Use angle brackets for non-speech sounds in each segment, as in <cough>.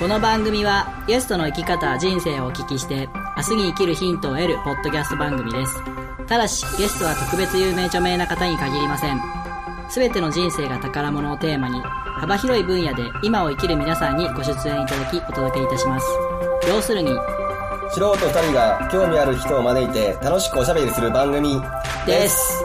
この番組はゲストの生き方人生をお聞きして明日に生きるヒントを得るポッドキャスト番組です。ただしゲストは特別有名著名な方に限りません。全ての人生が宝物をテーマに幅広い分野で今を生きる皆さんにご出演いただきお届けいたします。要するに素人2人が興味ある人を招いて楽しくおしゃべりする番組です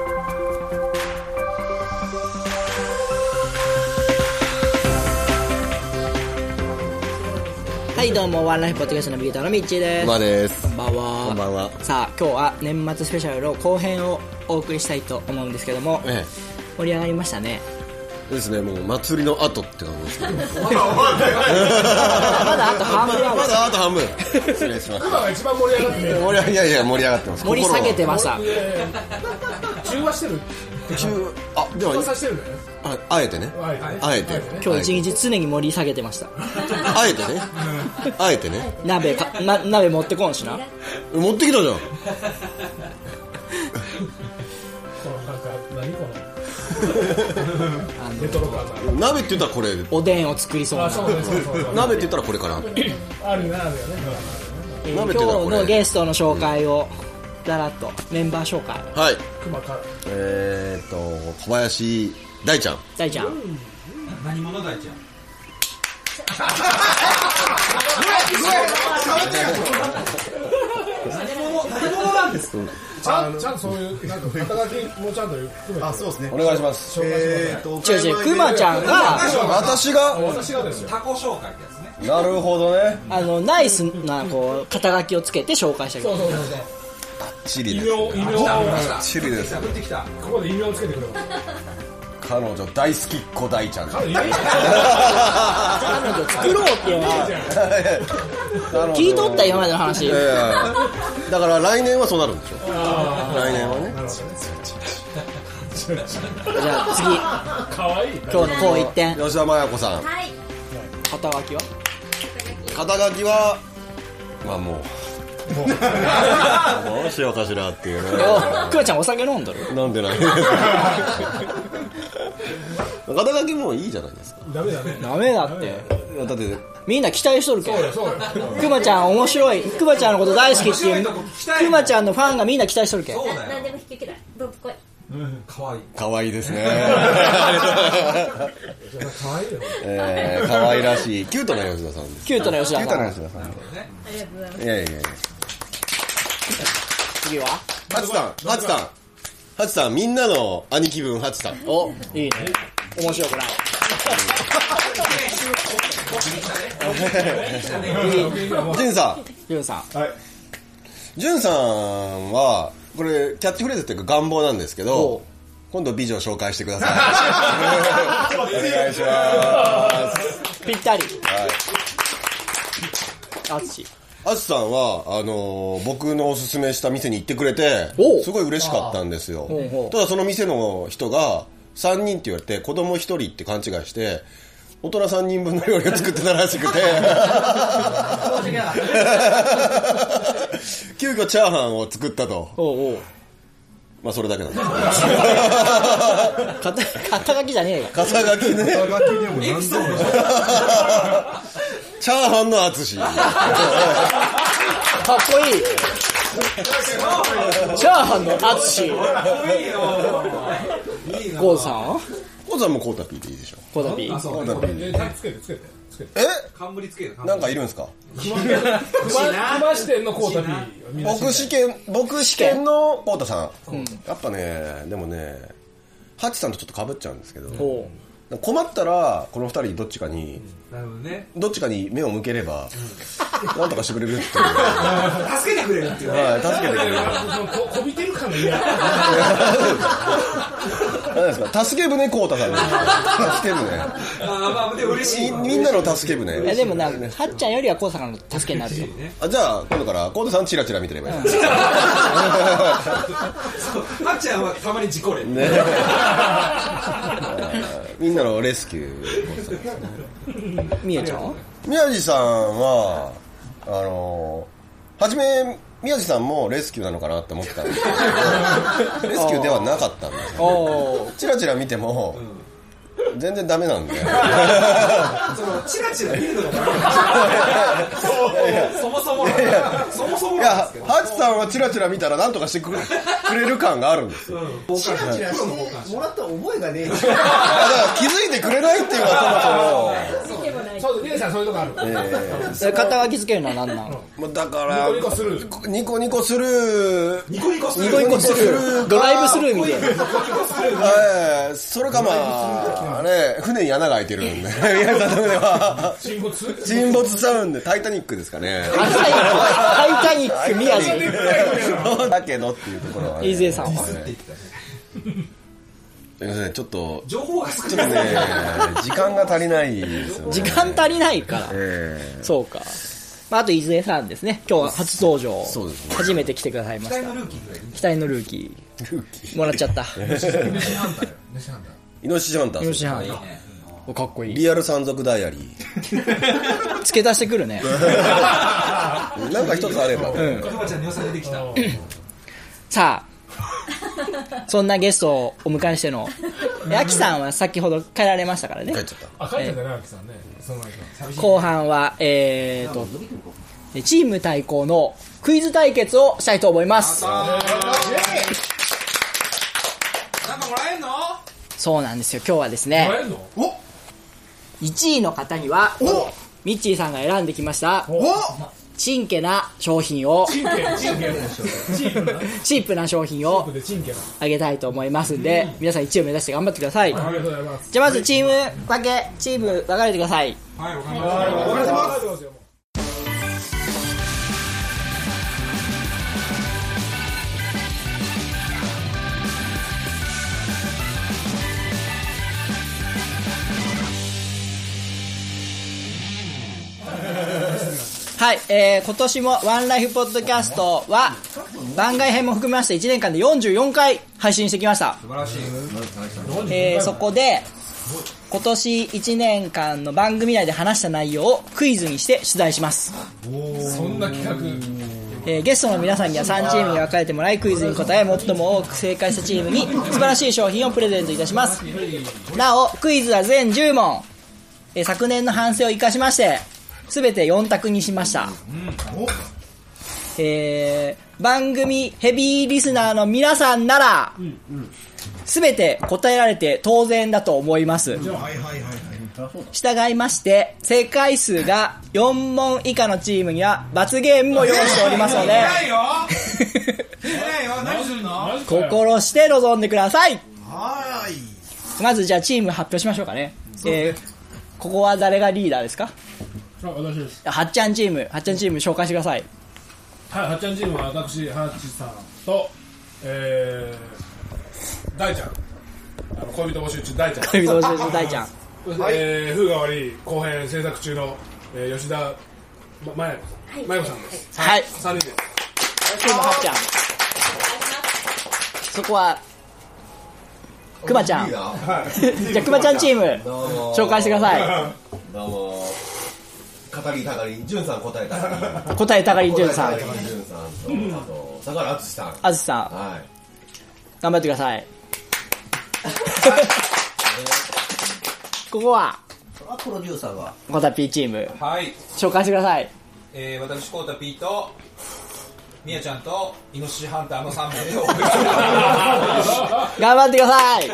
はいどうもワンライフポッドキャストナビゲーターのミッチーですまあです。こんばんはこんばんは。さあ今日は年末スペシャルの後編をお送りしたいと思うんですけどもえ盛り上がりましたねえ。ですね、もう祭りの後って感じですけど。まだあと半分まだあと半分。失礼します。今が一番盛り上がってね盛りいや盛り上がってます。盛り下げてました中和してる中あではさせてるんだよね。ああえてね。はいあえて。今日一日常に盛り下げてました。あえてね。あえてね。鍋かな鍋持ってこんしな。持ってきたじゃん。このなんか何この？<laughs> レトロ感が。鍋って言ったらこれ。おでんを作りそうな。鍋って言ったらこれかな。あるなあるよね。えー今日のゲストの紹介をだらっとメンバー紹介はい。熊からえーっと小林大ちゃん。大ちゃん何者だいちゃん？何者何者なんですか？ちゃんちゃんとそういうなんか肩書きもちゃんと含めてあ、そうですね。お願いします。紹介してくださいと違う違うくまちゃんが私が？私がですよタコ紹介ってやつねなるほどね。あのナイスなこう肩書きをつけて紹介したけどそうそうそうそうチリです。異名異名。をチリです。破ってきた。ここで異名をつけてくれ。彼女大好きっ子大ちゃん。彼女彼女作ろうって聞いとった今までの話。いやいやだから来年はそうなるんでしょ。来年はね。じゃあ次。かわいい。今日のこう一点吉田麻也子さん。肩書きは？肩書きはまあもうどうしようかしらっていうねおくまちゃんお酒飲んどる？飲んでない。<laughs> 肩書きもいいじゃないですか。ダメだね。ダメだって。いやだってみんな期待しとるけん。そうよそうよ。くまちゃん面白い。くまちゃんのこと大好きっていうくまちゃんのファンがみんな期待しとるけん。そうだよ。何でも引き受けたい。どうぞ来いかわいい。可愛いですね。かわいいよ。<laughs> えー可愛らしい。キュートな吉田さんです。キュートな吉田さん。キュートな吉田さん。ありがとうございます。いやいやいや次は？ハチさんハチさん。ハチさんみんなの兄貴分ハチさん。おいいね。面白くない。ジュンさん。ゆうさん。ジュンさんはこれキャッチフレーズっていうか願望なんですけおどう。今度美女を紹介してください。<laughs> お願いします。ぴったり。はい。あつしアツさんはあのー僕のおすすめした店に行ってくれておう。すごい嬉しかったんですよ。ほうほう。ただその店の人が3人って言われて子供1人って勘違いして大人3人分の料理を作ってたらしくて。<laughs> 急遽チャーハンを作ったと。おうおうまあそれだけなんです肩肩書きじゃねえよ。肩書きね。肩書きでも何度も。チャーハンの淳かっこいい。チャーハンのあつしゴーズさん？はコウさんもコータピーでいいでしょ。コーダピーコータピーつけてつけてえ？冠つける。なんかいるんですか？熊熊支店のコータピー。はみんな知りたい僕試験僕試験のコータさん、やっぱねでもねハチさんとちょっと被っちゃうんですけど困ったらこの二人どっちかになるほどね。どっちかに目を向ければ、なんとかしてくれるっていう。<laughs> 助けてくれるっていうね。はい助けてくれる。ここびてる感が嫌何ですか助け舟コータさん助け舟。あーまあで嬉しい。わみみんなの助けいや舟でもなはっちゃんよりはコウさんの助けになるよ。あじゃあ今度からコータさんチラチラ見てればいい、はっちゃんはたまに事故れ。ね。<laughs> みんなのレスキューみゆちゃん？は宮地さんはあの初め宮地さんもレスキューなのかなって思ってたんですけどレスキューではなかったんですよおおチラチラ見ても全然ダメなんで。<laughs> その、チラチラ見るのがダメなんですよそもそも、そもそもいや、ハチさんはチラチラ見たら何とかしてくれくれる感があるんですよ。チラチラしてもらった覚えがねえだから気づいてくれないっていうのは見てもないそう姉さんそういうとこあるそもそも。ええ肩書きつけるのは何なのえまあだから、ニコニコするニコニコする。ニコニコする。ドライブスルーみたいなええそれかまあ、ね、船に穴が開いてるんで、<laughs> 宮城さんの船は。沈没沈没しちゃうんで、タイタニックですかね。タイタニック宮城そうだけどっていうところは、ね。伊勢さんはすいません、ちょっと、情報が少ちょっとない。ね、時間が足りないですよね。時間足りないから。ええ。そうか。まああと伊勢さんですね。今日は初登場。そうですね。初めて来てくださいました。期待のルーキー。期待のルーキルーキー。ーもらっちゃった。<laughs> 飯ハンターよ。飯ハンターイノシシハンター。かっこいい。リアル山賊ダイアリ付け足してくるね。ー。<laughs> なんか一つあれば。うん。くまちゃんに良さ出てきた。さあ。そんなゲストをお迎えしてのえアキさんは先ほど帰られましたからね。帰っちゃった。あ書いてたね秋さんね。その間後半はえーとチーム対抗のクイズ対決をしたいと思いますなんかもらえんのそうなんですよ。今日はですねもらえんの？1位の方にはミッチーさんが選んできましたチンケな商品をチープなチープな商品をあげたいと思いますんで皆さん1位を目指して頑張ってください。ありがとうございます。じゃあまずチーム分けチーム分かれてください。はい、わかりました。お願いしますはい、えー、今年もワンライフポッドキャストは番外編も含めまして1年間で44回配信してきました。素晴らしい。えーそこで今年1年間の番組内で話した内容をクイズにして出題します、そんな企画。えーゲストの皆さんには3チームに分かれてもらいクイズに答え最も多く正解したチームに素晴らしい商品をプレゼントいたします。なおクイズは全10問、えー昨年の反省を生かしまして全て4択にしました、えー番組ヘビーリスナーの皆さんなら、全て答えられて当然だと思います。従いまして、正解数が4問以下のチームには罰ゲームも用意しておりますので、心して臨んでください。まずじゃあチーム発表しましょうかね。えーここは誰がリーダーですか？あ私です。はっちゃんチーム、はっちゃんチーム紹介してください。はいはっちゃんチームは私はっちさんとえー大ちゃん。あの恋人募集中大ちゃん。恋人募集中大ちゃん。<laughs> えー、風が悪い後編制作中の、えー、吉田ままやまやこさんです。はい。3人で。すチームはっちゃん。そこは、くまちゃん。<laughs> じゃあくまちゃんチーム、紹介してください。どうも語りたがり、じゅんさん <laughs> 答えたがり。答えたがりじゅんさん答え、たがりじゅんさんと、あと、相良敦さん。あずさん、はい。頑張ってください。<laughs> ここは、あプロデューサーがコタピーチーム、はい、紹介してください。えー、私コータピーとみやちゃんとイノシシハンターの3名で <laughs> お送りしております頑張ってください。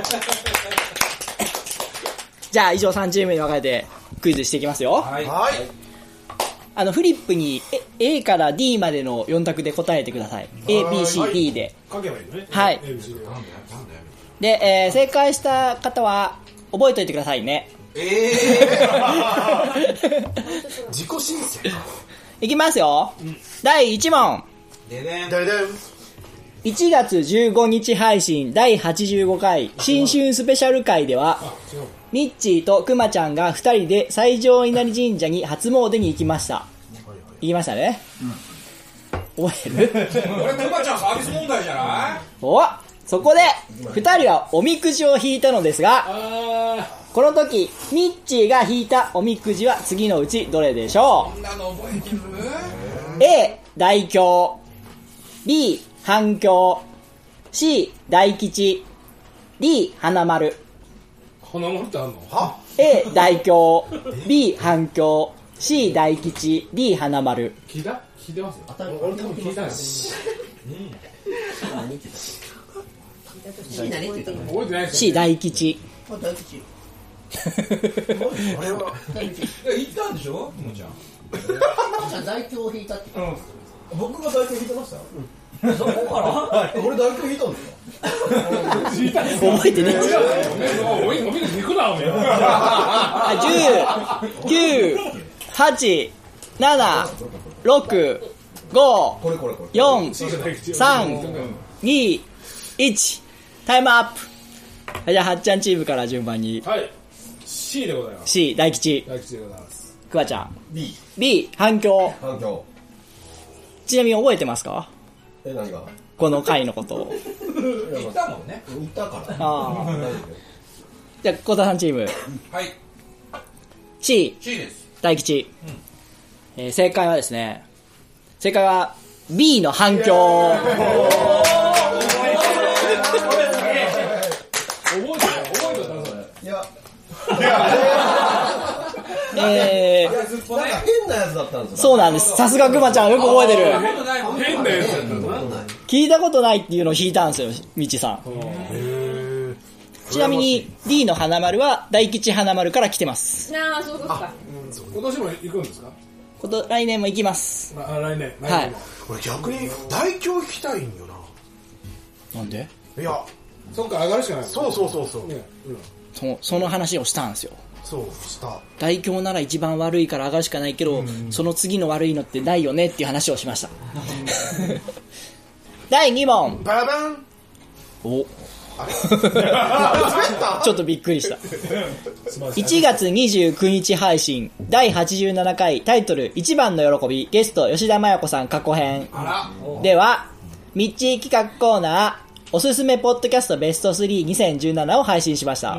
じゃあ、以上3チームに分かれてクイズしていきますよ。はいはいあの、フリップにえ A から D までの4択で答えてください。A, B, C, D で。書けばいいのねはいでで、えー正解した方は、覚えておいてくださいね。えー、<laughs> 自己申請いきますよ。第1問。でねででん1月15日配信第85回新春スペシャル回では、ミッチーとくまちゃんが2人で最上稲荷神社に初詣に行きました。行きましたね。覚えてる？<laughs> これクマちゃんサービス問題じゃない？おそこで、2人はおみくじを引いたのですが、あこの時、ミッチーが引いたおみくじは次のうちどれでしょう ?A、大凶。B、反響 C、大吉。D、花丸こんなもんってあんの？A 大凶 B 反響 C 大吉 D 花丸。聞いた？聞いてます俺多分聞いたんです何って言ったの覚えてないです C 大吉。あ大吉。いや行ったんでしょ？ももちゃん。じゃあ大凶を引いたって。僕が大凶引いてました？そこから俺大凶引いたんですか聞いたんです覚えてねえおいおいおみくじ行くなおめえあ10、9、8、7、6、5、これこれこれ4、3、2、1、タイムアップ。はいじゃあ、はっちゃんチームから順番に。はい C でございます。C、大吉、大吉でございます。くわちゃん。B B、反響。反響。ちなみに覚えてますか？え何がこの回のことを。行ったもんね言ったからああ。じゃあ、小田さんチーム。はい C、C です大吉。えー正解はですね、正解は B の反響。覚えてた覚えてたそれいやえー、なんか変なやつだったんですよそうなんです。さすがくまちゃん、よく覚えてる。変なやつやったな？聞いたことないっていうのを弾いたんですよ、みちさん。ちなみに D の花丸は大吉花丸から来てます。なあそういうことか。今年も行くんですか？こと来年も行きます。あ来年。来はい。俺逆に大凶行きたいんよな。んで？ないや。そっか上がるしかない。もんそうそうそうそう。ねうその話をしたんですよ。そうした。大凶なら一番悪いから上がるしかないけど、その次の悪いのってないよねっていう話をしました。<laughs> 第2問。バラバン。お。<laughs> ちょっとびっくりした。1月29日配信、第87回、タイトル、一番の喜び、ゲスト、吉田麻也子さん過去編。あでは、ミッチー企画コーナー、おすすめポッドキャストベスト32017を配信しました。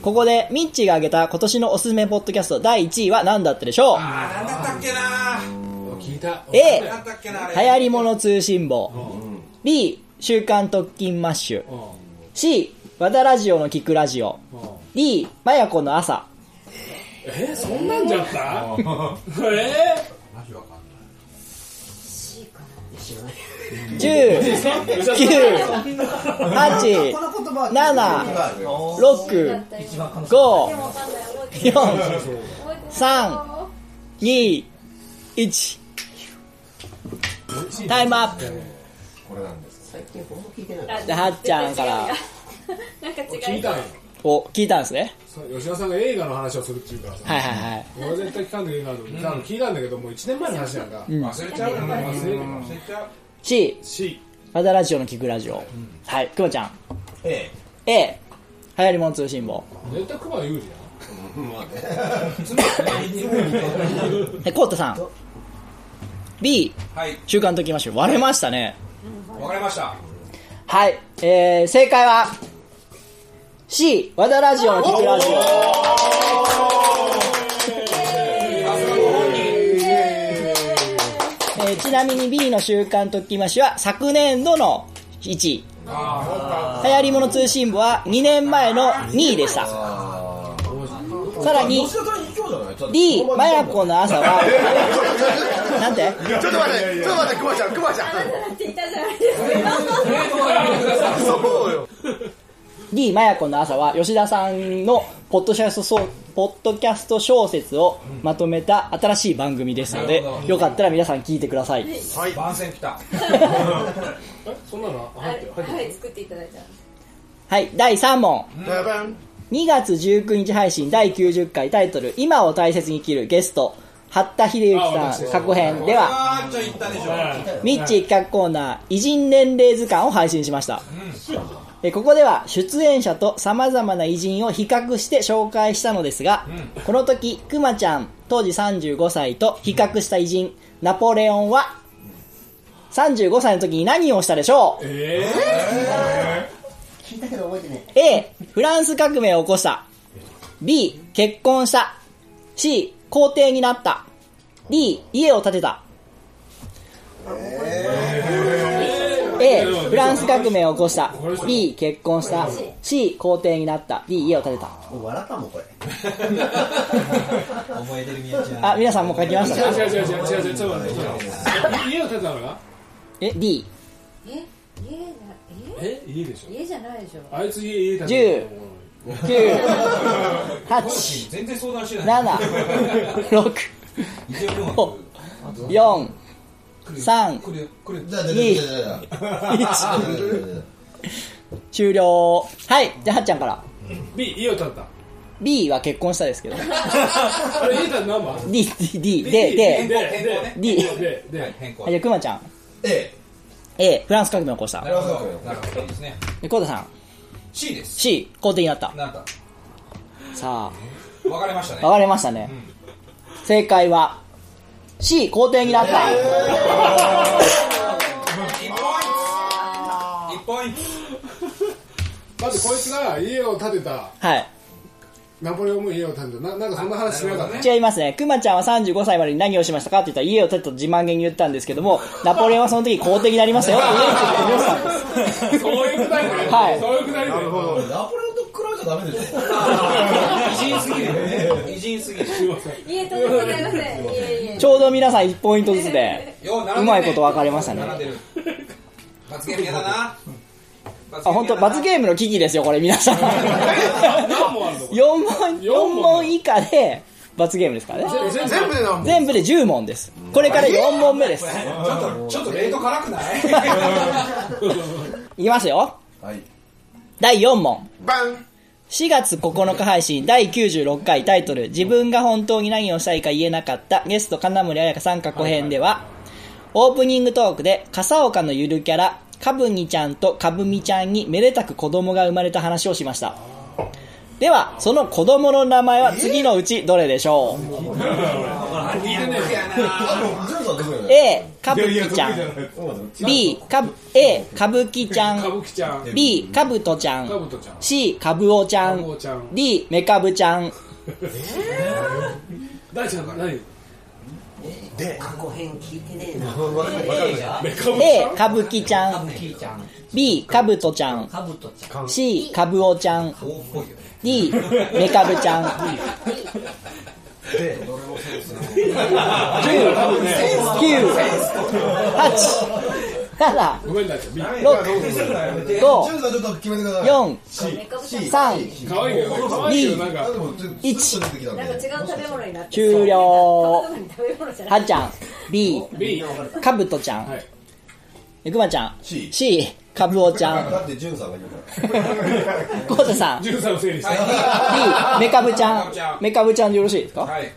ここで、ミッチーが挙げた今年のおすすめポッドキャスト第1位は何だったでしょう？らなんだったっけな？聞いた ?A、流れ。行り物通信簿。B、週刊特勤マッシュ。C、和田ラジオの聞くラジオ。D、まやこの朝。えーそんなんじゃった？えマジわかんない10、9、こ8、の言葉7、6、一番可能5、4、3、2、1。タイムアップ。ではっちゃんからなんか違い聞いたんよお、聞いたんですね。吉田さんが映画の話をするっていうからさはいはいはい。俺は絶対聞かんといけないのに多分聞いたんだけどもう1年前の話なんか忘れちゃうよね忘れ忘れちゃう C、C 和田ラジオの聞くラジオ。はい、くまちゃん。A A、流行り物通信簿。絶対熊有利やはい、<laughs> コータさん。B、はい週刊ときましょう。割れましたね。わかりましたはい、えー、正解は C、和田ラジオの聞くラジオ。えーちなみに B の週刊ときましは昨年度の1位。流行り物通信簿は2年前の2位でした。さらに D、まやこの朝は、<laughs> なんて？ちょっと待ってちょっと待ってクマちゃんクマちゃんって言ったじゃないですか <laughs> そうよ D マヤコの朝は吉田さんのポッドキャストそうポッドキャスト小説をまとめた新しい番組ですのでよかったら皆さん聞いてください。番宣来た。<laughs> えそんなのは？入って入ってはい作っていただいた。はい第3問。バラバン2月19日配信第90回タイトル「今を大切に生きる」ゲスト八田秀之あ私。さん過去編。ではあーちょ言ったでしょ。ミッチー企画コーナー偉人年齢図鑑を配信しましたえここでは出演者と様々な偉人を比較して紹介したのですが、この時くまちゃん当時35歳と比較した偉人ナポレオンは35歳の時に何をしたでしょう？え聞いたけど覚えてね A フランス革命を起こした。B 結婚した。C 皇帝になった。D 家を建てた A フランス革命を起こした。B 結婚した。C 皇帝になった。D 家を建てた。笑ったもんこれ。覚えてるみやちゃんあ皆さんもう書きました？か違う違う違う違う。違う違う家を建てたのが？え D え家なえ？家でしょ。え家じゃないでしょ。あいつ家家建てた9 8 <laughs> 全然相談してない。7 6 <laughs> 一応でも4 3来るよ来るよじゃあ、じゃあ、じゃあ、じゃあ、じゃあ。終了。はい。じゃあはっちゃんから。B 家を建てた。B は結婚したですけど。<laughs> あれ家建て何番 D D D でで D でで変更はいじゃあくまちゃん。A。A フランス革命を起こした。なるほど。なるほどいいですねでコウタさん C です。C 皇帝になった。なんかさ分かれましたね。あ分かれましたね。正解は C 皇帝になった。1ポイント。まずこいつが家を建てた。はい。ナポレオンも家を建てた。ななんかそんな話しなかった違いますね。くまちゃんは35歳までに何をしましたかって言ったら家を建てたと自慢げに言ったんですけども、ナポレオンはその時皇帝になりましたよ。家に建てて言ってたんです。そういうくだりね。はい。そういうくだりねナポレオンと比べちゃダメでしょ。<laughs> 偉人すぎる偉人すぎる家とんでもございませんいえいえちょうど皆さん1ポイントずつで、うまいこと分かれましたね。罰ゲームやだなあ、本当罰ゲームの危機ですよ、これ皆さん。何問あるの？4問、四問以下で罰ゲームですからね。全部で何本全部で10問です。これから4問目です。ちょっとちょっとレート辛くない？<laughs> いきますよ。はい。第4問。バン4月9日配信第96回タイトル自分が本当に何をしたいか言えなかったゲスト金森彩香さん過去編では、オープニングトークで笠岡のゆるキャラかぶにちゃんとかぶみちゃんにめでたく子供が生まれた話をしました。ではその子供の名前は次のうちどれでしょう、A かぶきちゃん。B かぶ A 歌ん。舞伎ちゃん。B かぶとちゃん。C かぶおちゃん。ん D めかぶちゃん。大ちゃん何？過去編聞いてねえな。メカブ A かぶきちゃん。キーちゃん。B かぶとちゃん。カブトちゃん。C かぶおちゃん D めかぶちゃん。9 8 7ごめん大ちゃん B 6 5ジュンさんちょっと決めてください。4メカブちゃん3可愛いけど。可愛いけどなんかでも、ちょっと一。ちょっと出てきたんでなんか違う食べ物になって終了はいっちゃん。B かぶとちゃん。くまちゃん C かぶおちゃん。だって、ジュンさんが言うから。こうたさん。B 13を整理してめかぶちゃん。めかぶちゃん。でよろしいですか？はい。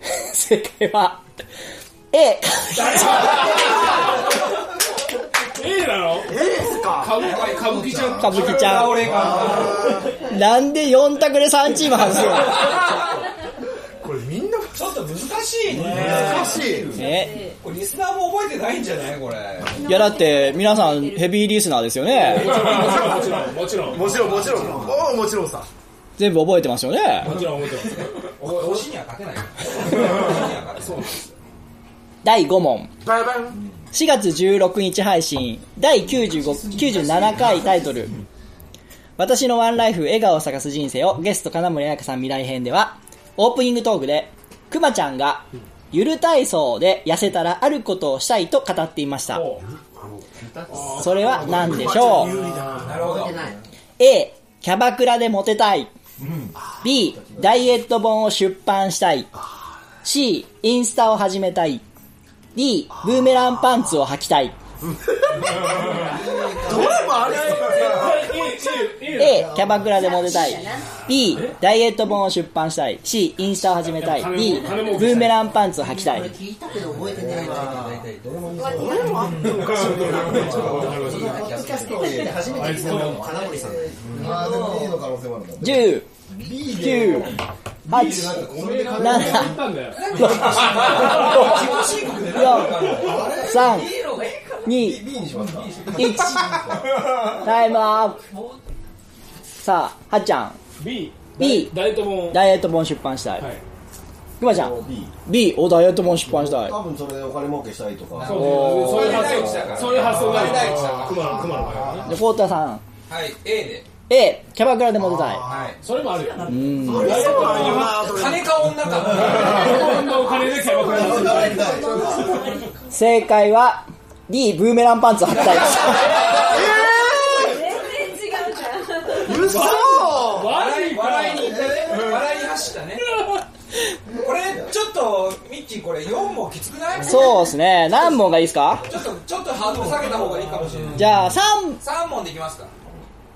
<laughs> 正解は。A A なの？A か？歌舞歌舞伎ちゃん。かぶきちゃん。俺が。なんで4択で3チーム外すのこれみんなちょっと難しいね。難しい。えこれリスナーも覚えてないんじゃない？これ。いやだって皆さんヘビーリスナーですよね。もちろんもちろんもちろん。もちろんもちろん。おおもちろんさ。全部覚えてますよね。もちろんもちろん。推しには勝てないよ。推しには勝てない。第5問。バンバン4月16日配信。第95 97回タイトル。私のワンライフ笑顔を探す人生をゲスト金森彩香さん未来編ではオープニングトークでくまちゃんがゆる体操で痩せたらあることをしたいと語っていました。それは何でしょう？A キャバクラでモテたい。B ダイエット本を出版したい。C インスタを始めたい。D ブーメランパンツを履きたい。どれもあれ。A キャバクラでモテたい。B ダイエット本を出版したい。C インスタを始めたい。D ブーメランパンツを履きたい。聞いたけど覚えてねえわポッドキャストをして初めて聞いたのも金森さんだよあー、でも A の可能性もあるんだ。10 9 8 7言ったんだよ4 3 2 B にしますか1タイムアップ。さあはっちゃん。B B ダイエットもダイエット本出版したい。はい。くくまちゃん。B B おダイエットも失敗したい。多分それでお金儲けしたいとか。そうそういう発想。そういう発想がある。第一だから熊野熊野の場合はねでコータさん。はい A で。A キャバクラでモテたい。はい。それもあるよ。うん。金か女かこんなお <laughs> 金でキャバクラに正解は D ブーメランパンツ履きたい。です全然違うじゃん。嘘。笑い笑いに笑いに走ったね。これちょっとミッチーこれ4もきつくない？そうですね。何問がいいですか？ちょっとちょっとハードル下げた方がいいかもしれない。じゃあ3 3問でいきますか。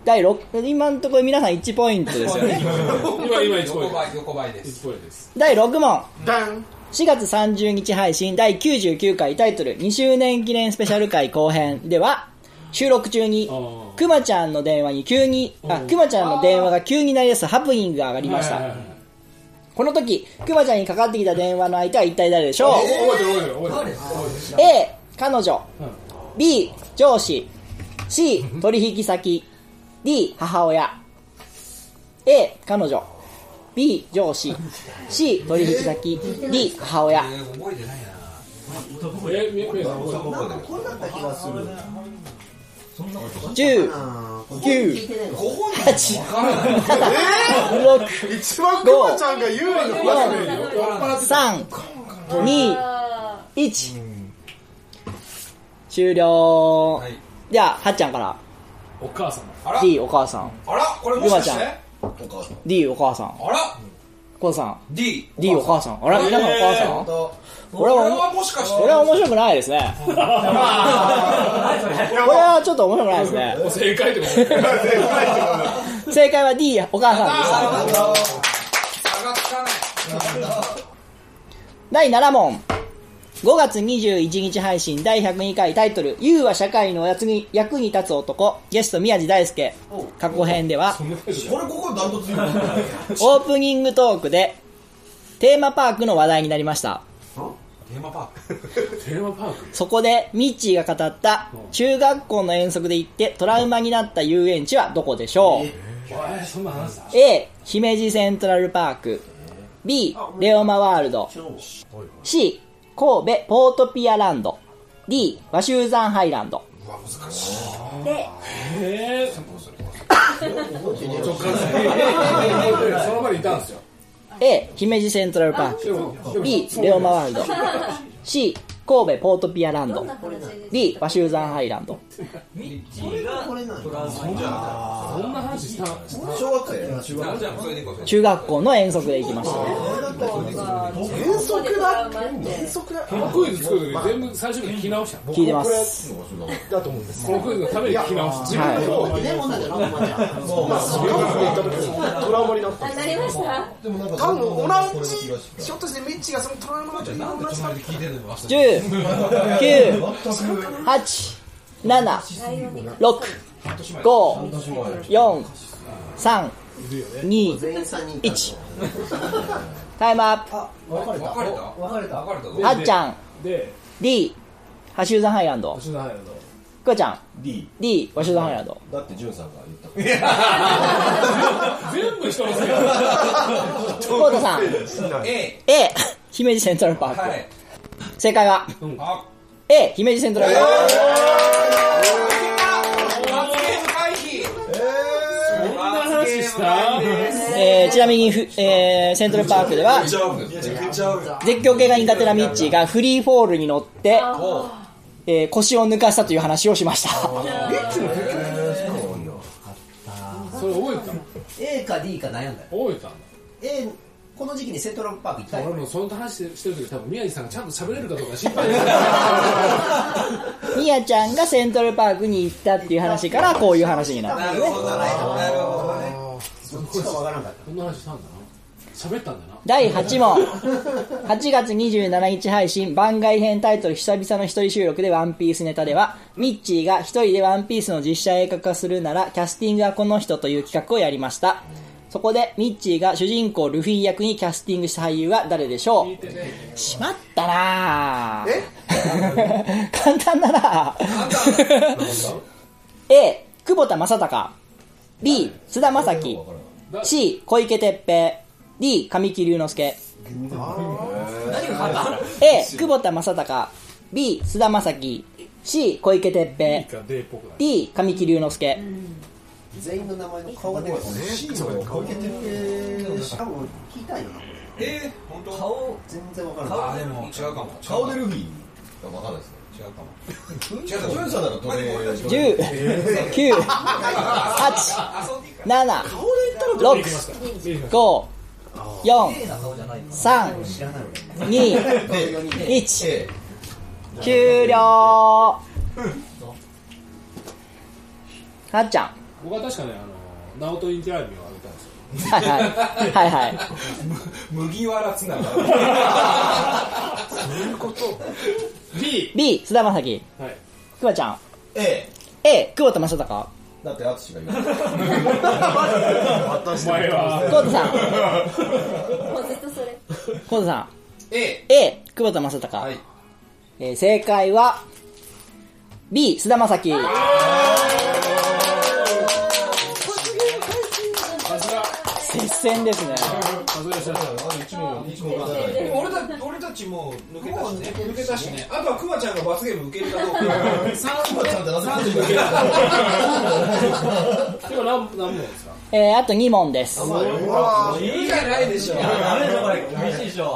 第6今のところ皆さん1ポイントですよね。<laughs> 今今1ポイント。横ばい横ばいです。1ポイントです第6問。ダン4月30日配信第99回タイトル2周年記念スペシャル回後編。では収録中にくまちゃんの電話に急にあくまちゃんの電話が急に鳴り出すハプニングが上がりました。この時くまちゃんにかかってきた電話の相手は一体誰でしょう？覚えてる覚えてる覚えてる A 彼女。B 上司。C 取引先。D 母親。A 彼女 B 上司。C 取引先。D 母親。えー覚えてないなえみみさん覚えてるこれだった気がする。10あー9聞いてないのご本人8わからない6一。番クマちゃんが有利の3 2あ1終了、はい。じゃあはっちゃんから。お母様あら。D お母さん。あらこれもしかしゆまちてお母さん D お母さん。あら。こうさん。D D お母さん。あら皆さん。お母さん？と俺はこれはもしかして。これは面白くないですね。<laughs> これはちょっと面白くないですね。正解ってこと正解は D お母さん第7問5月21日配信第102回タイトル「YOU は社会のおやつに役に立つ男」ゲスト宮地大輔。過去編では。これここダントツいいオープニングトークでテーマパークの話題になりました。テーマパーク？テーマパーク？そこでミッチーが語った中学校の遠足で行ってトラウマになった遊園地はどこでしょう？A 姫路セントラルパーク。B レオマワールド。C 神戸ポートピアランド。D 和州山ハイランド。えー直感その場にいたんですよ A 姫路セントラルパーク。も B レオマワールド。C 神戸ポートピアランド。D 和州山ハイランド。これなんだ。そんな話した小学中学校の遠足で行きました遠足だ遠足だこのクイズ作る時全部最初に聞き直した。聞いてます。だと思うんです。このクイズのために聞き直した。自分ではでもなんだろう、まちゃん。韓国に行った時にトラウマになったあ、なりました。でもなんか多分同じひょっとしてミッチーがそのトラウマ同じ隣で聞いてるのよ。10 9 8 7 6 5 4 3 2全員3人いた1タイムアップ。分かれた。別れた？分かれた。別れた？ぞはっちゃん。で D ハシューザンハイランド。吉田隼人くわちゃん。D D ワシューザンハイランド。だってジュンさんが言った全部人のせい。コウタさん。A A 姫路セントラルパーク、はい。正解は？あ A 姫路セントラルパーク、罰ゲー。ム回避。そんな話した？えーちなみにふ、えーセントラルパークでは絶叫系が苦手なミッチーがフリーフォールに乗って、えー腰を抜かしたという話をしました。それ覚えてたの？A か D か悩んだよ。覚えてたんだ A、この時期にセントラルパーク行ったよ。俺もその話してる時多分宮治さんがちゃんと喋れるかどうか心配です。<laughs> ミヤちゃんがセントラルパークに行ったっていう話からこういう話になった。なるほどね。なるほどねそっちが分からなかっこんな話したんだな。喋ったんだな。第8問。8月27日配信番外編タイトル久々の一人収録でワンピースネタではミッチーが一人でワンピースの実写映画化するならキャスティングはこの人という企画をやりました。そこでミッチーが主人公ルフィ役にキャスティングした俳優は誰でしょう？しまったな。ぁ <laughs> 簡単だな。ぁ A <laughs> 久保田正孝 B 菅田将暉。C 小池徹平。D 神木隆之介。A 久保田正孝。B 菅田将暉。C 小池徹平。か D 神木隆之介。全員の名前の顔が出てこない。C の小池徹平。しかも聞いたいよな、これ。えー、本当？顔全然わからない。あでも違うかも。顔でルフィ？が分かんないですね <laughs> 違うかも。ジョンさんならどれ10、9、8、7、6、5、4、3、2、1、終了はっちゃん。僕は確かねあのナオトインティライミをあげたんですよはいはい。はいはい。麦わらつなが B B、菅田将暉。はいくまちゃん。A A、久保田正孝。だって淳が言うお前はコートさん。もうずっとそれ。コートさん。A A、久保田正孝。はいえー正解は、B、菅田将暉。戦ですね。俺た俺たちもう抜けたしね。抜けたしねあとはクマちゃんが罰ゲーム受けるかどうか。今何何問ですか？えー、あと2問です。いいじゃないでしょ。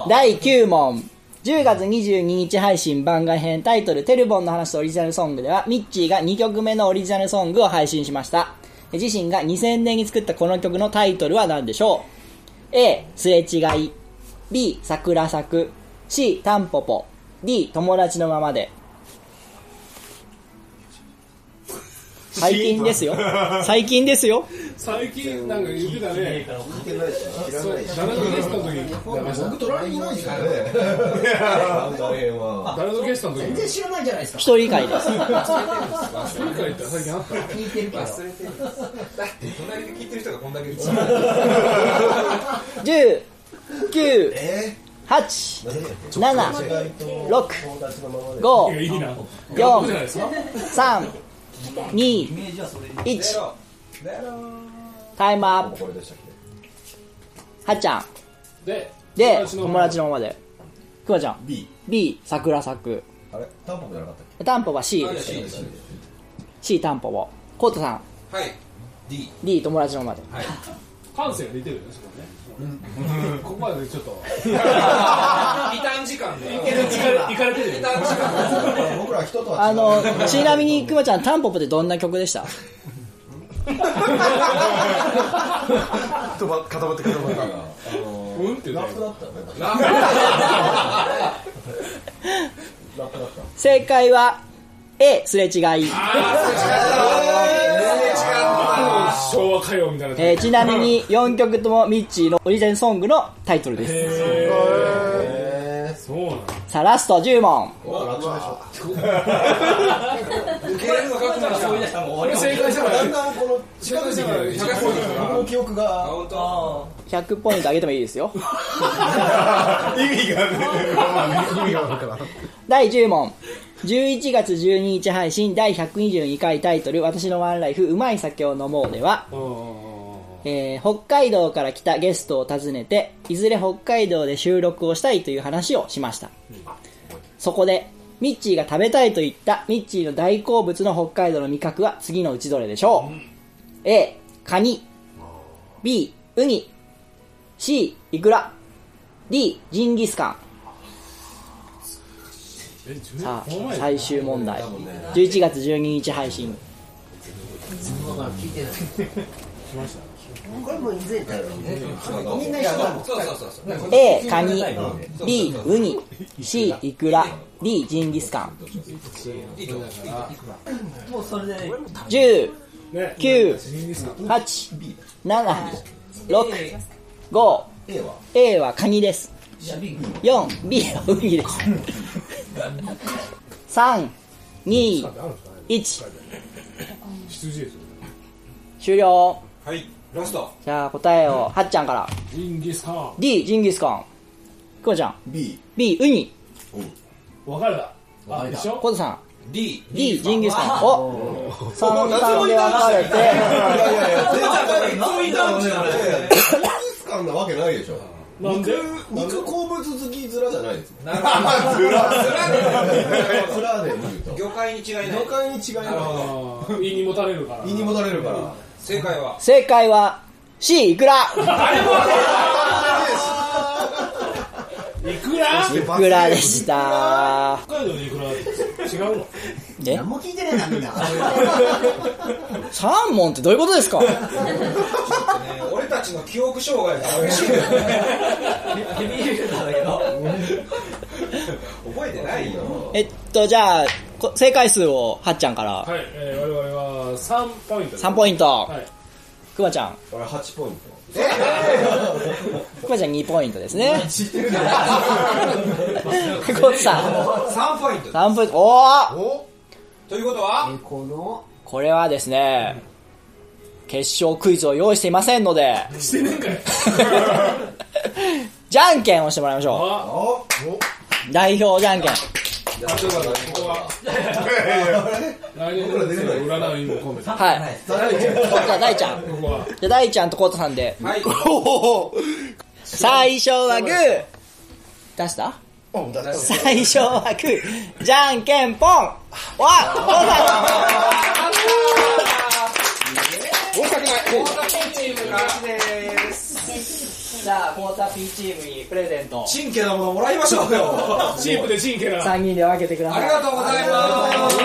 第9問。10月22日配信番外編。タイトルテルボンの話とオリジナルソングではミッチーが2曲目のオリジナルソングを配信しました。自身が2000年に作ったこの曲のタイトルは何でしょう ?A、すれ違い。B、桜咲く。C、タンポポ。D、友達のままで。最近ですよ。最近ですよ。最近なんか言ってたね。ら。誰のゲストの時僕取られてないですからね。誰のゲストの時全然知らないじゃないですか。一人会です。一人会って最近あった聞いてるけど。てるだって隣で聞いてる人がこんだけうち。10、9、八、七、六、五、四、三、321タイムアップ。はっちゃん。でで友達のままで。くまちゃん。B, B 桜咲く。あれ？タンポポじゃなかったっけ？タンポポは C です C タンポポ。コートさん。はい。D D 友達のまで。はい。感性が似てるよねそこね。ここまでちょっと。<laughs> 異端時間でいかれてるよ。ね <laughs> 僕ら人とはあの、ちなみにくまちゃん、タンポポってどんな曲でした？<laughs> 固まって固まってあのうんってラップだった。ラップだった。正解は、A、すれ違い。昭和歌謡みたいなえーちなみに4曲ともミッチーのオリジナルソングのタイトルです。えそうなのさあ、ラスト10問。ー楽勝でしょ受けれるの正解したからだんだんこの近づいてきてる100ポイント僕の記憶が本当100ポイントあげてもいいですよ。意味がね意味が分からん第10問。11月12日配信第122回タイトル、私のワンライフ、うまい酒を飲もうでは、えー北海道から来たゲストを訪ねて、いずれ北海道で収録をしたいという話をしました。そこで、ミッチーが食べたいと言ったミッチーの大好物の北海道の味覚は次のうちどれでしょう、?A、カニ。B、ウニ。C、イクラ。D、ジンギスカン。さあ、最終問題。11月12日配信。これも以前からみんな一緒だもんそうそうそうそう A、カニ。B、ウニ。C、イクラ。D、ジンギスカン。もうそれで10、ね9、8、7、6、5、A は？A はカニです。4、B はウニです。<laughs> 3、2、1、羊ですよ終了。はいラスト。じゃあ答えを、はっちゃんから。ジンギスカン。D、ジンギスカン。くまちゃん。B B、ウニ。分かれたあ一緒コウタさん。D D、ジンギスカン。お。三三で分かれて、いやいやいや全然そうい。ったんない。ジンギスカンなわけないでしょなんで？肉好物好き面じゃないですなるほど。<laughs> で見ると。<laughs> 魚介に違いない。魚介に違いない。胃にもたれるから。胃にもたれるから。正解は？正解は C イクラ <laughs> いくらイクラでした？北海道にいくら？違うの？え？何も聞いてねえなみんな。サーモンってどういうことですか？ね俺たちの記憶障害が激しいんだよ。覚えてないよえっとじゃあこ正解数をはっちゃんから。はい、えー、我々は3ポイントです。3ポイント。はい。くまちゃん。俺8ポイントくまちゃん2ポイントですね。ゴッツさん3ポイント3ポイント。おおということは？この？これはですね決勝クイズを用意していませんので。してねえんかい。<laughs> じゃんけんをしてもらいましょあう代表じゃんけんここはい。も込めてはいじゃあ大ちゃん。じゃあ大ちゃんとコートさんで。はい最初はグー。出した？最初はグー。じゃんけんぽん。わコーチームからですじゃあコータ P チームにプレゼント。チンケなものもらいましょうよ。<laughs> チープでチンケな。3人で分けてくださいありがとうございます。え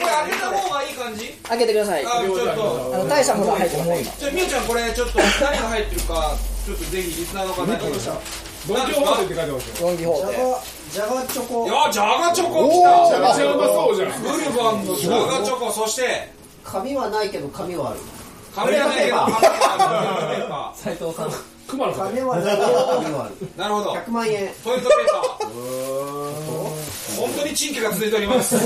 これ開けた方がいい感じ？開けてください。あちょっと。あの大したものは入ってませんじゃあみゆちゃんこれちょっと何が入ってるかちょっとぜひリスナーの方に。ドンキホーテって書いてますよ。ドン・キホーテ。ジャガチョコ。いやジャガチョコ来めたちゃうまそうじゃん。ブルボンのジャガチョコ。そして紙はないけど紙はある紙はないけど紙は斉藤さん。熊の金はないけど紙はあるなるほど。100万円トイレットペーパー。本当にチンケが続いております。こ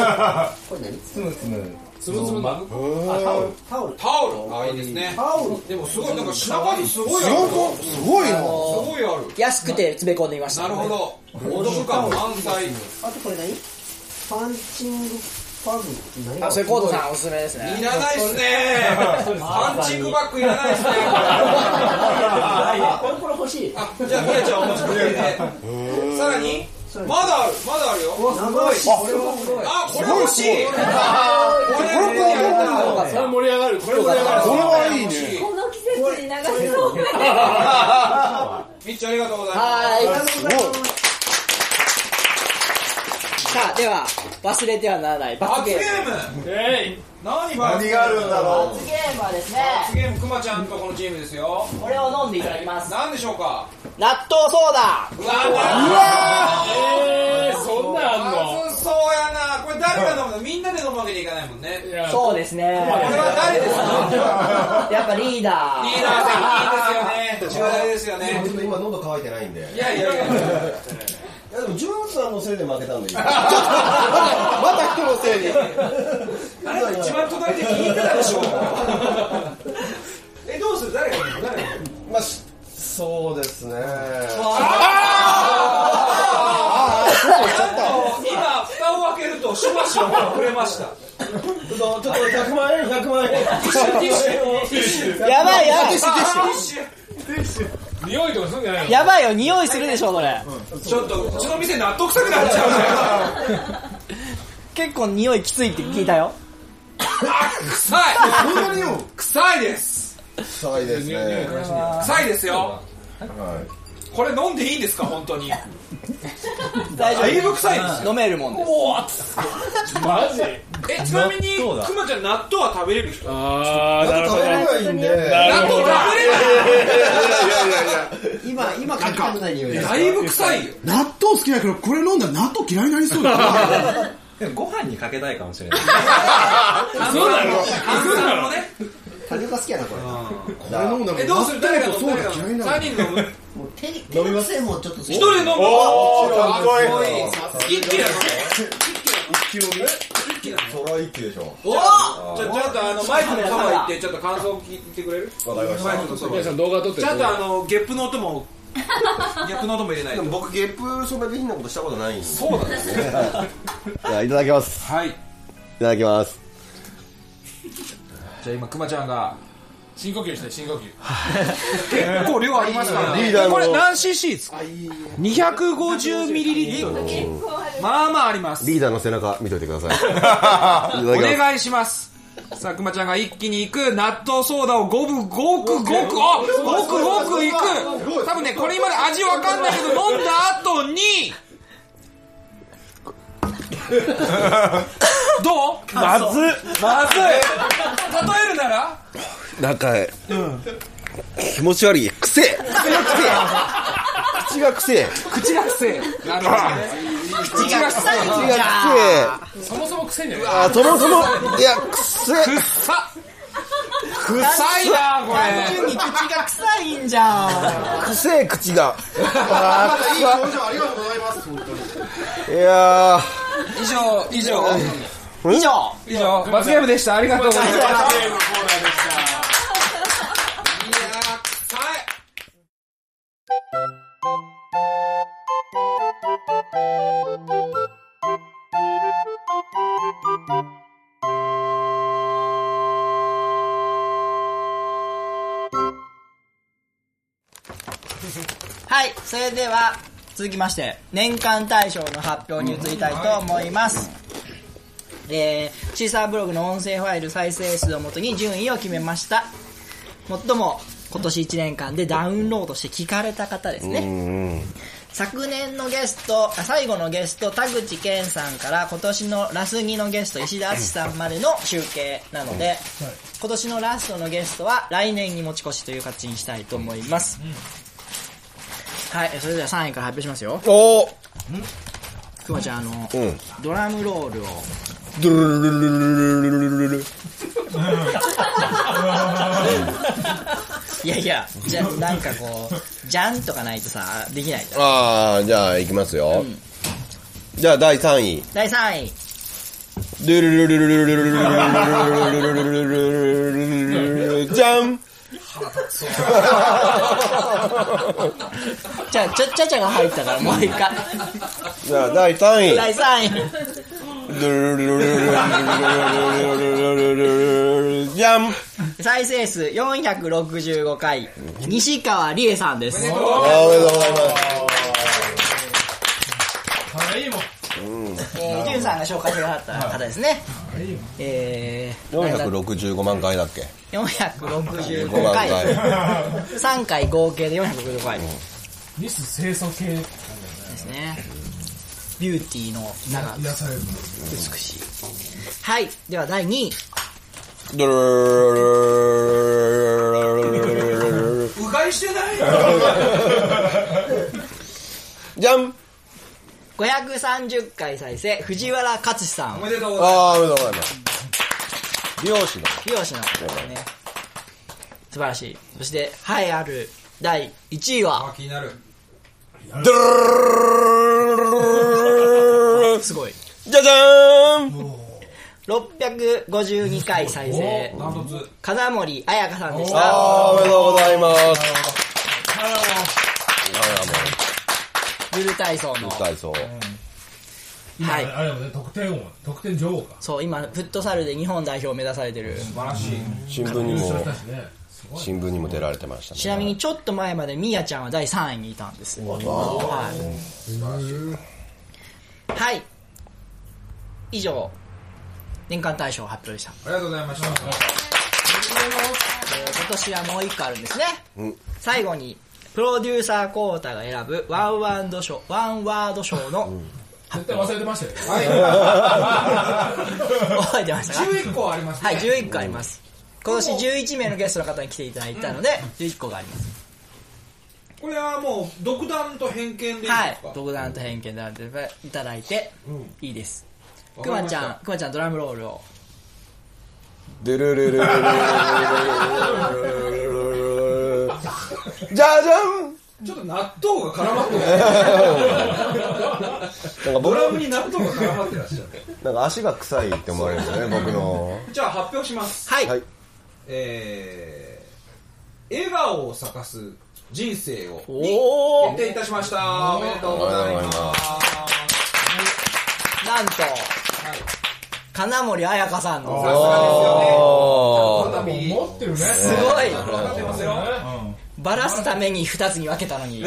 れ何？つむつむ。つむつむマグあタオル。タオル。タオル。あいいですね。タオル。でもすごいなんか品数すごいある。すごい。なすごいある。安くて詰め込んでみました。なるほど。お得感満載。あとこれ何？パンチングパグ何あそれコートさんおすすめですね。いらないっすね。パンチングバッグいらないっすね。これこれ欲しい。あじゃあみやちゃんお持ち帰りでさらにまだあるまだあるよ。長い。これはすごい。あこれ欲しい。これこれやりたいこれ盛り上がる。これ盛り上がる。これはいいね。この季節に流せそう。<laughs> みっちゃんありがとうございます。はい。さあでは忘れてはならない。罰罰ゲゲーム。ーム。えい。何罰何があるんだろ罰ゲーム？はですね。罰ゲームくまちゃんとこのチームですよ。これを飲んでいただきます。何でしょうか？納豆ソーダ。うわえー、そんなんあんの？まずそうやな。これ誰が飲むの？みんなで飲むわけにいかないもんね。いや。そうですね。これは誰ですか？やっぱリーダー。リーダー的いいですよね。違いですよね。ちょっと今喉乾いてないんで。いやいやいや。いやでもジュンさんのせいで負けたんだよ。<laughs> また人のせいに。あなた一番隣で聞いてたでしょ。えどうする？誰が誰がまあしそうですね。今蓋を開けるとしばしば触れましたちょっとちょっと100万円100万円。やばいやばい。匂いとかするんじゃないのやばいよ匂いするでしょそれちょっとうちの店納得臭くなっちゃうね結構匂いきついって聞いたよあ臭いそんなによ臭いです臭いですね臭いですよはいこれ飲んでいいんですか本当に？<laughs> 大だいぶ丈臭いです夫飲めるもんです。マジ？えちなみにくまちゃん納豆は食べれる人？あーなるほど。食べれないんで。納豆食べれ今今書きたくない匂いないだいぶ臭いよ。納豆好きだけど、これ飲んだら納豆嫌いになりそうだ。な。<laughs> でもご飯にかけたいかもしれない。<laughs> そうなの炭酸もね種が好きやなこれ。これ飲んだらえどうする？誰が飲むそう誰が飲む？だ嫌いな3人で飲む？もう手に手の癖もちょっと一人で飲むおーかっこいいかっこいい。一気な一気飲み。そら一気でしょおちょちょっとあのマイクのそば行ってちょっと感想を聞いてくれる？わかりました。マイクのそば。皆さん動画撮ってちゃんとあのゲップの音もゲップの音も入れないと。でも僕ゲップそばで変なことしたことないんで。そうなんですね。<laughs> じゃあいただきます。はい。いただきますじゃあ今くまちゃんが深呼吸して深呼吸。結構量ありますからね。これ何 cc ですか？250ml まあまああります。リーダーの背中見といてください。お願いします。さあくまちゃんが一気に行く納豆ソーダをごくごくごくあごくごくいく。多分ねこれ今まで味わかんないけど飲んだ後に <laughs> どう？まずまずい。例えるなら？なんか、気持ち悪い。くせえ口がくせえ口がくせえ口が癖。なるほど口が臭い口がくせそもそも癖になるえあそもそもいやくせえくっ。さ臭いなこれ。単純に口が臭いんじゃん。くせえ口が。あーいい表情ありがとうございます本当に。くさいや以上以上。以上。以上。罰ゲームでした。ありがとうございます。いやー臭いはい、それでは、続きまして、年間大賞の発表に移りたいと思います。えー、シーサーブログの音声ファイル再生数をもとに順位を決めました。最も今年1年間でダウンロードして聞かれた方ですね。うん昨年のゲスト、あ最後のゲスト、田口健さんから今年のラス2のゲスト、石田敦さんまでの集計なので、今年のラストのゲストは来年に持ち越しという形にしたいと思います。はい、それでは3位から発表しますよ。おおくまちゃん、あの、うんドラムロールを。ドゥルルルルルルルルルルルいやいや、じゃあなんかこう、じゃんとかないとさ、できないから。ああじゃあいきますよ、じゃあ第3位第3位、ドゥルルルルルルルルルルルルルルルルルルじゃんじゃあ、ちゃ、ちゃちゃが入ったからもう一回。じゃあ第3位第3位、ドゥルルルルルルルルルルルルルル腹立つわ。じゃあ、ちゃちゃちゃが入ったから、もう一回。じゃあ、第3位。第3位ドゥルルルルルルルルルルル。じゃん再生数465回、西川理恵さんです。おめでとうございます。はい、もう。ジュンさんが紹介してくださった方ですね。えー、465万回だっけ ?465 回。3回合計で465回。ミス清楚系ですね。ビューティーの長美しい。はい。では第2位。じゃん530回再生、藤原勝志さん。おめでとうございまああおめでとうございます。美容師の。美容師の。素晴らしい。そして、栄えある第1位すは。あ、気になる。すごい。じゃじゃーん。652回再生、金森彩香さんでした。あーおめでとうございますルール体操の。体操今はいあれだもんね得点王得点女王かそう、今、フットサルで日本代表を目指されてる。素晴らしい新聞にも新聞にも出られてましたねちなみにちょっと前までミヤちゃんは第3位にいたんです。はい。はい。以上、年間大賞発表でした。ありがとうございましたえー今年はもう一個あるんですね。うん最後に、プロデューサーコータが選ぶワンワンド賞、ワンワード賞の、絶対忘れてましたよね覚えてましたか？11個ありますねはい、11個あります。今年11名のゲストの方に来ていただいたので、11個があります。これはもう独断と偏見でいいんですか？はい。独断と偏見でやっていただいて、いいです。くまちゃん、くまちゃんドラムロールを。ドゥルルルルルルルルルルじゃじゃん。ちょっと納豆が絡まってる。なんか僕ドラムに納豆が絡まってらっしゃる。なんか足が臭いって思われるんですよね僕の。じゃあ発表します。はい。はい。えー、笑顔を咲かす人生を決定いたしました。おめでとうございます。なんと、はい。金森彩香さんの、さすがですよね。持ってるね。すごい。持ってますよ。バラすために2つに分けたのに、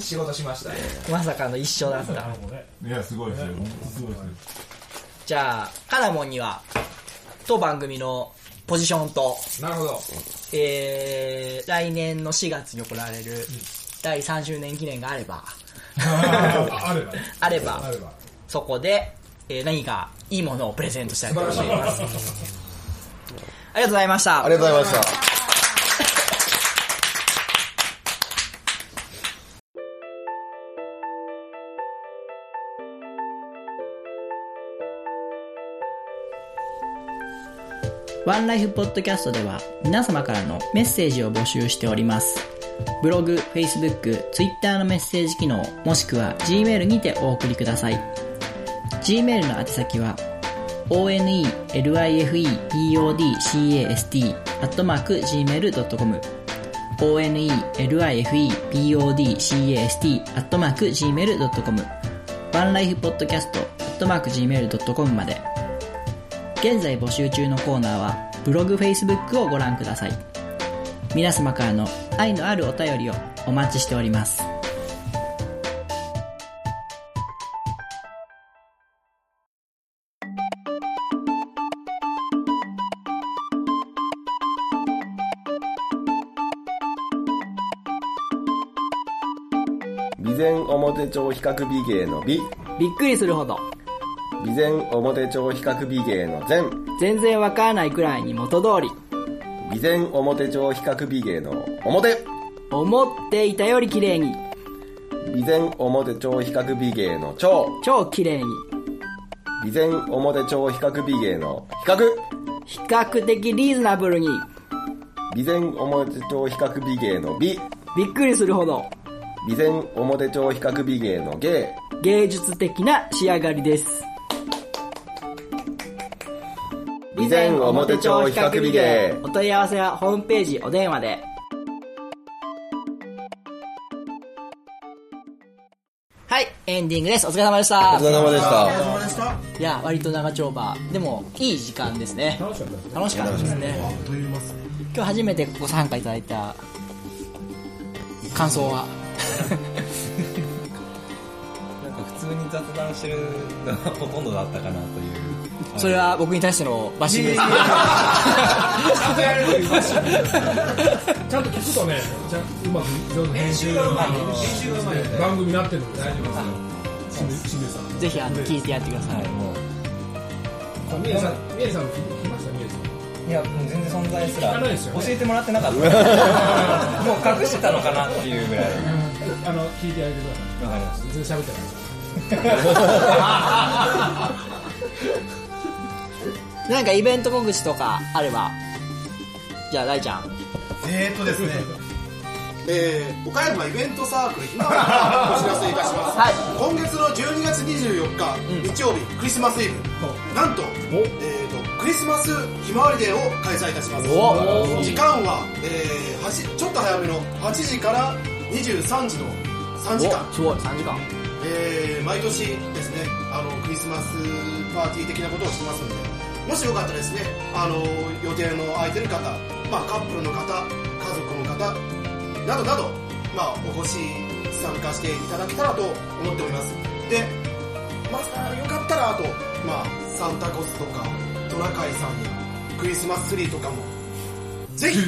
仕事しました。まさかの一緒だった。いや、すごいですよ。すごいですよ。じゃあ、カナモンには、当番組のポジションと、なるほど。えー、来年の4月に行われる第3周年記念があれば、ああればね。あれば <laughs> あ、れば。そこで、えー何かいいものをプレゼントしたいと思います。ありがとうございました。ありがとうございました。ワンライフポッドキャストでは皆様からのメッセージを募集しております。ブログ、Facebook、Twitter のメッセージ機能、もしくは Gmail にてお送りください。Gmail の宛先は onelifepodcast.gmail.com onelifepodcast.gmail.com ワンライフポッドキャスト .gmail.com まで現在募集中のコーナーはブログ、Facebook をご覧ください。皆様からの愛のあるお便りをお待ちしております。備前表町比較美芸の美。びっくりするほど、備前表町比較美芸の前。全然わからないくらいに元通り、備前表町比較美芸の表。思っていたより綺麗に、備前表町比較美芸の超。超綺麗に、備前表町比較美芸の比較。比較的リーズナブルに、備前表町比較美芸の美。びっくりするほど、備前表町比較美芸の芸。芸術的な仕上がりです。備前表町比較美芸。お問い合わせはホームページ、お電話で。はい、エンディングです。お疲れ様でした。お疲れ様でした。いや、割と長丁場。でも、いい時間ですね。楽しかったですね。楽しかったですね。今日初めてご参加いただいた感想は？なんか普通に雑談してるのがほとんどだったかなという。それは僕に対してのバッシングです。ちゃんとやれるちゃんと聞くとね、ちゃんうまく上手に編集がうまい。編集がうまい。番組になってるんで大丈夫ですよ。清水さん。ぜひあの聞いてやってください。あ宮根さん、宮根さん聞きました宮根さん。いや、もう全然存在すら聞かないですよね教えてもらってなかった。もう隠してたのかなっていうぐらい。あの、聞いてあげてください。わかりました。全然喋ってない。なんかイベント告知とかあれば？じゃあ、大ちゃん。えーっとですね、<laughs> えー、岡山イベントサークルひまわりからお知らせいたします。<laughs> はい今月の12月24日、日曜日、クリスマスイブ、なんと、えーと、クリスマスひまわりデーを開催いたします。お時間は、えー、はしちょっと早めの8時から23時の3時間。おすごい、3時間。えー毎年ですねあのクリスマスパーティー的なことをしてますんでもしよかったらですねあの予定の空いてる方、まあ、カップルの方家族の方などなど、まあ、お越し参加していただけたらと思っております。でまあよかったらあと、まあ、サンタコスとかトナカイさんやクリスマスツリーとかもぜひ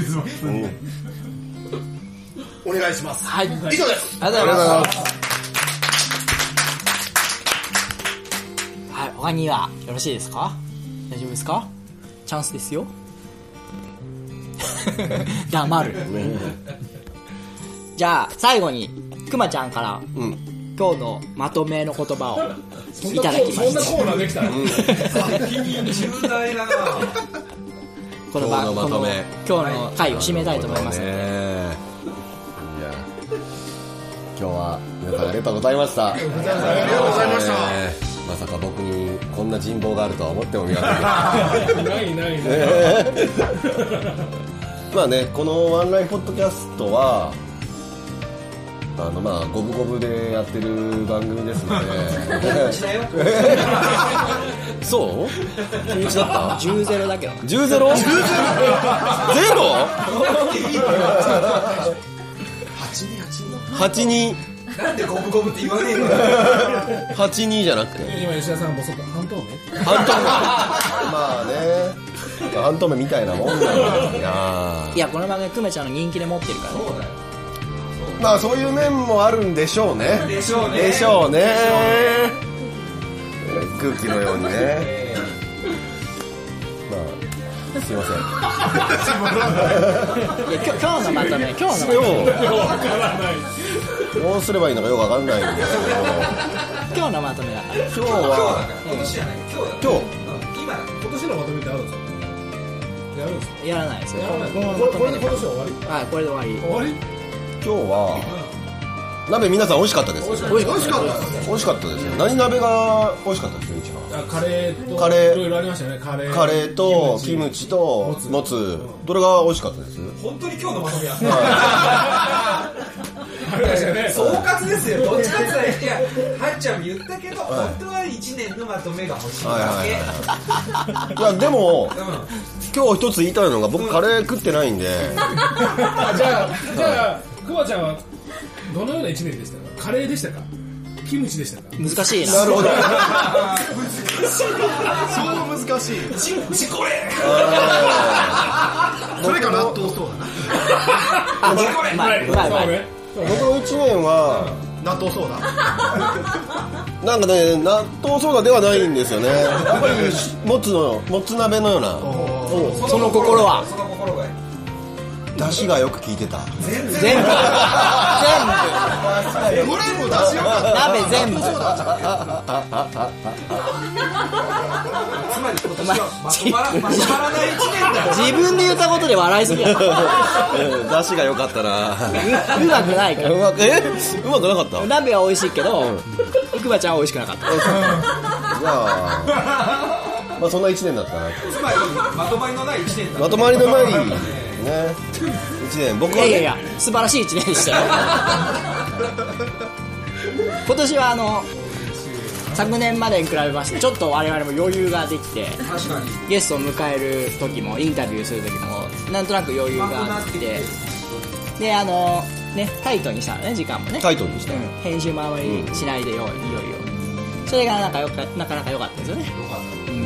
お願いします、はい。以上です。ありがとうございます。はい、他にはよろしいですか？大丈夫ですか？チャンスですよ。<laughs> 黙る。<laughs> じゃあ、最後に、くまちゃんから、うん。今日のまとめの言葉をそんないただきまそんなした。コーナーできたら。重大だな <laughs> この今日のまとめ今日の回を締めたいと思います。ねえいや今日は皆さんありがとうございましたありがとうございましたまさか僕にこんな人望があるとは思ってもみませんけど。<laughs> ないないない。<laughs> まあね、このワンライフポッドキャストは、あのまあ五分五分でやってる番組ですので。<laughs> そう？中1だった？10ゼロだけど。10ゼロ？ゼロ？82なんでゴブゴブって言わねえの82じゃなくて。今吉田さんもそっか半透明？半透明。まあね。半透明みたいなもんだ。よ <laughs> いや。いやこの番組くめちゃんの人気で持ってるからね。まあそういう面もあるんでしょうね。でしょうね。でしょうね。空気のようにね。まあすいません。<laughs> いや今日のまとめ今日のまとめ。ようどうすればいいのかよくわかんないんですけど。今日のまとめだから今日は。今年じゃない今日。だ今日今だ今年のまとめってあるんですか？やるんですか？やらないですよこれで今年は終わり。はいこれで終わり。終わり今日は鍋皆さん美味しかったです美味しかった。美味しかった。です何鍋が美味しかったですよ一番？あカレーとカレー。いろいろありましたよね。カレー。カレーとキムチ。ともつどれが美味しかったです？本当に今日のまとめや <laughs> 総括ですよ。どっちかって言ったらいやはっちゃんも言ったけど本当は1年のまとめが欲しいはいだはいけはい。いやでもうん。今日一つ言いたいのが僕カレー食ってないんで。あ <laughs> じゃあじゃあくまちゃんはどのような一年でしたか？カレーでしたか？キムチでしたか？難しいな。なるほど。そう難しい。ちちこれそれか納豆そうだな。<laughs> あうまいうまいうまい僕の1年は納豆そうだなんかね納豆ソーダではないんですよね。やっぱりもつのもつ鍋のような。その心は？その心が出汁がよく効いてた。全部。全部。これも出全部 <laughs> つまり今年はまとまらまとまらない1年だよ。自分で言ったことで笑いすぎや。うん出汁が良かったな。うまくないから。うまくえ？うまくなかった？鍋は美味しいけどくまちゃんは美味しくなかった。じゃあまあそんな1年だったな。つまりまとまりのない1年だまとまりのないね。1年。僕はねいやいや素晴らしい一年でしたよ。<laughs> 今年はあの昨年までに比べましてちょっと我々も余裕ができてゲストを迎える時もインタビューする時もなんとなく余裕があってであのねタイトにしたのね時間もね。タイトにした。うん編集もあまりしないでよいよいよそれがなんかよかなかなか良かったですよね。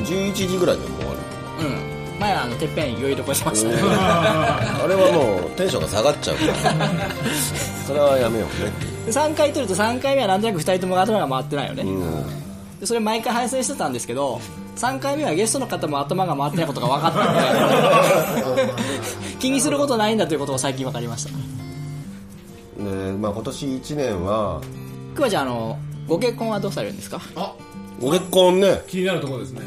11時ぐらいでもう終わる。うん。前はあのてっぺん余裕どころしてました。ね <laughs> あれはもうテンションが下がっちゃうから。<laughs> それはやめようね。3回撮ると3回目はなんとなく2人とも頭が回ってないよね、うんでそれ毎回配信してたんですけど3回目はゲストの方も頭が回ってないことが分かったので <laughs> 気にすることないんだということを最近分かりました。でまあ今年1年はくまちゃんあのご結婚はどうされるんですか？ご結婚ね。気になるところですね。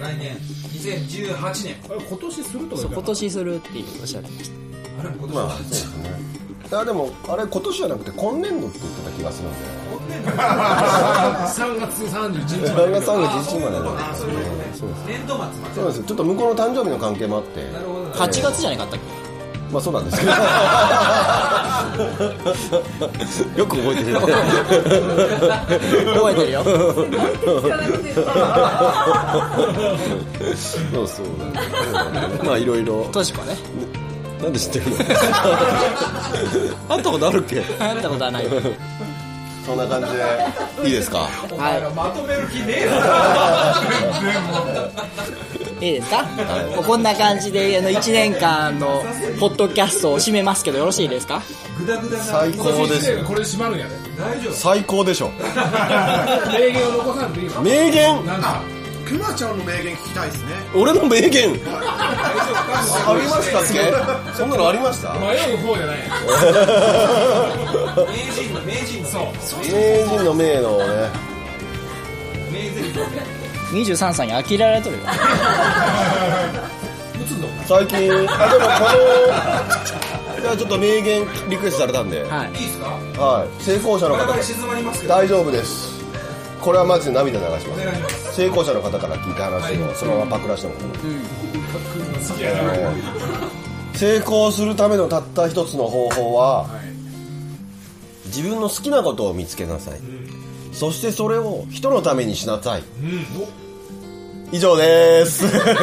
来年2018年。あれ今年するとかそう今年するっていうおっしゃってましあれ今年まあはそうですね。いやでもあれ今年じゃなくて今年度って言ってた気がするんで3月31日ま3で月3日1日まで。なんあでねそうです年度末まで。そうなんです。よちょっと向こうの誕生日の関係もあって。なるほどた8月じゃなかったっまあそうなんです。け <laughs> どよく覚えてるねけ覚えてるよ。そうそう。まあいろいろ。としこね。なんで知ってるの？<laughs> 会ったことあるっけ？会ったことはないそんな感じで。<laughs> いいですか？はまとめる気ねえよい。いい。ですか、もうこんな感じであの1年間のポッドキャストを締めますけどよろしいですか？グダグダな最高ですよ。これで閉まるんやね大丈夫。最高でしょ。<laughs> 名言を残さんといいの？名言？なんかくまちゃんの名言聞きたいですね。俺の名言？<laughs> ありましたっけ？そんなのありました？迷う方じゃない。名人の名人のそう。名人の名のね。名人の23歳に呆れられとるよ。<laughs> 最近。あでもこのじゃあちょっと名言リクエストされたんで、はい。いいですか？はい、成功者の方。我々静まりますけど。大丈夫ですこれはマジで涙流します。す成功者の方から聞いた話をそのままパクらしても。らう成功するためのたった一つの方法は、自分の好きなことを見つけなさい、そしてそれを人のためにしなさい、以上です。は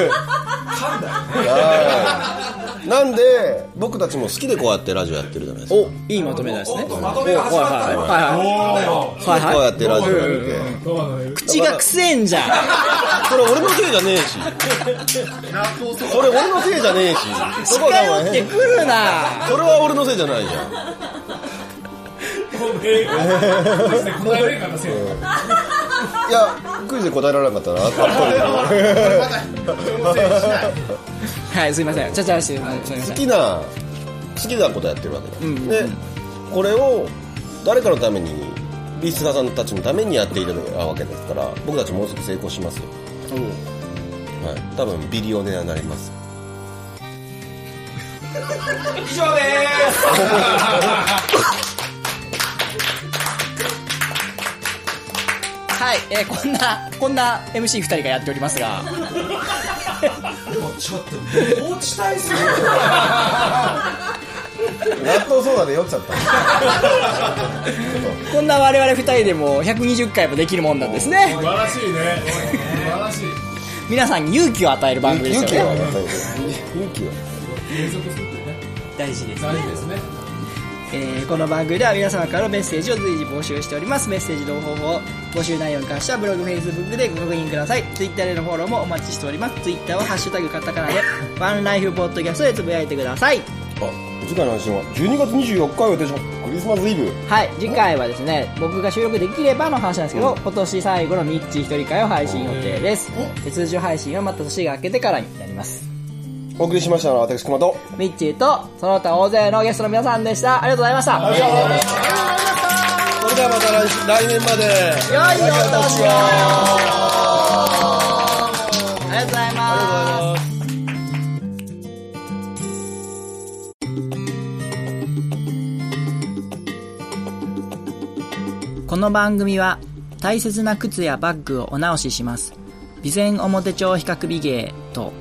い。なんで僕たちも好きでこうやってラジオやってるじゃないですか。おいいまとめですね。まとめが始まったはいはいはいこうやってラジオやってて口がくせえんじゃんそれ俺のせいじゃねえしそれ俺のせいじゃねえしそこは近寄ってくるなそれは俺のせいじゃないじゃん答えれんかったせいいやクイズで答えられなかったらあっはいすいません。ちゃちゃして好きな好きなことやってるわけ。だ、うん。でこれを誰かのためにリスナーさんたちのためにやっているわけですから僕たちもうすぐ成功しますよ。はい。多分ビリオネアになります。以上です <laughs> はい、えーこんなこんな MC2 人がやっておりますが。ちょっと放置体すぎる納豆ソーダで酔っちゃったこんな我々2人でも120回もできるもんなんですね。素晴らしいね。素晴らしい。皆さんに勇気を与える番組ですよね。勇気は与える。勇気は継続するってね。大事です大事ですねえーこの番組では皆様からのメッセージを随時募集しております。メッセージの方法募集内容に関してはブログ、フェイスブックでご確認ください。Twitter でのフォローもお待ちしております。Twitter は「ハッシュタグカタカナ」で「<laughs> ワンライフポッドキャスト」でつぶやいてください。あ次回の配信は12月24日を予定します。クリスマスイブ。はい次回はですね僕が収録できればの話なんですけど、今年最後のミッチー一人会を配信予定です。で通常配信はまた年が明けてからになりますお送りしましたのは私熊とミッチーとその他大勢のゲストの皆さんでした。ありがとうございました。それではまた来週来年まで。良いお年を。ありがとうございます。この番組は大切な靴やバッグをお直しします。備前表帳比較美芸と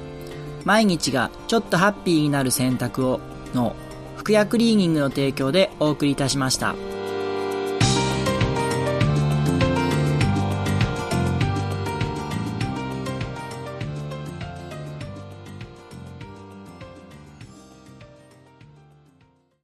毎日がちょっとハッピーになる選択をの服薬クリーニングの提供でお送りいたしました。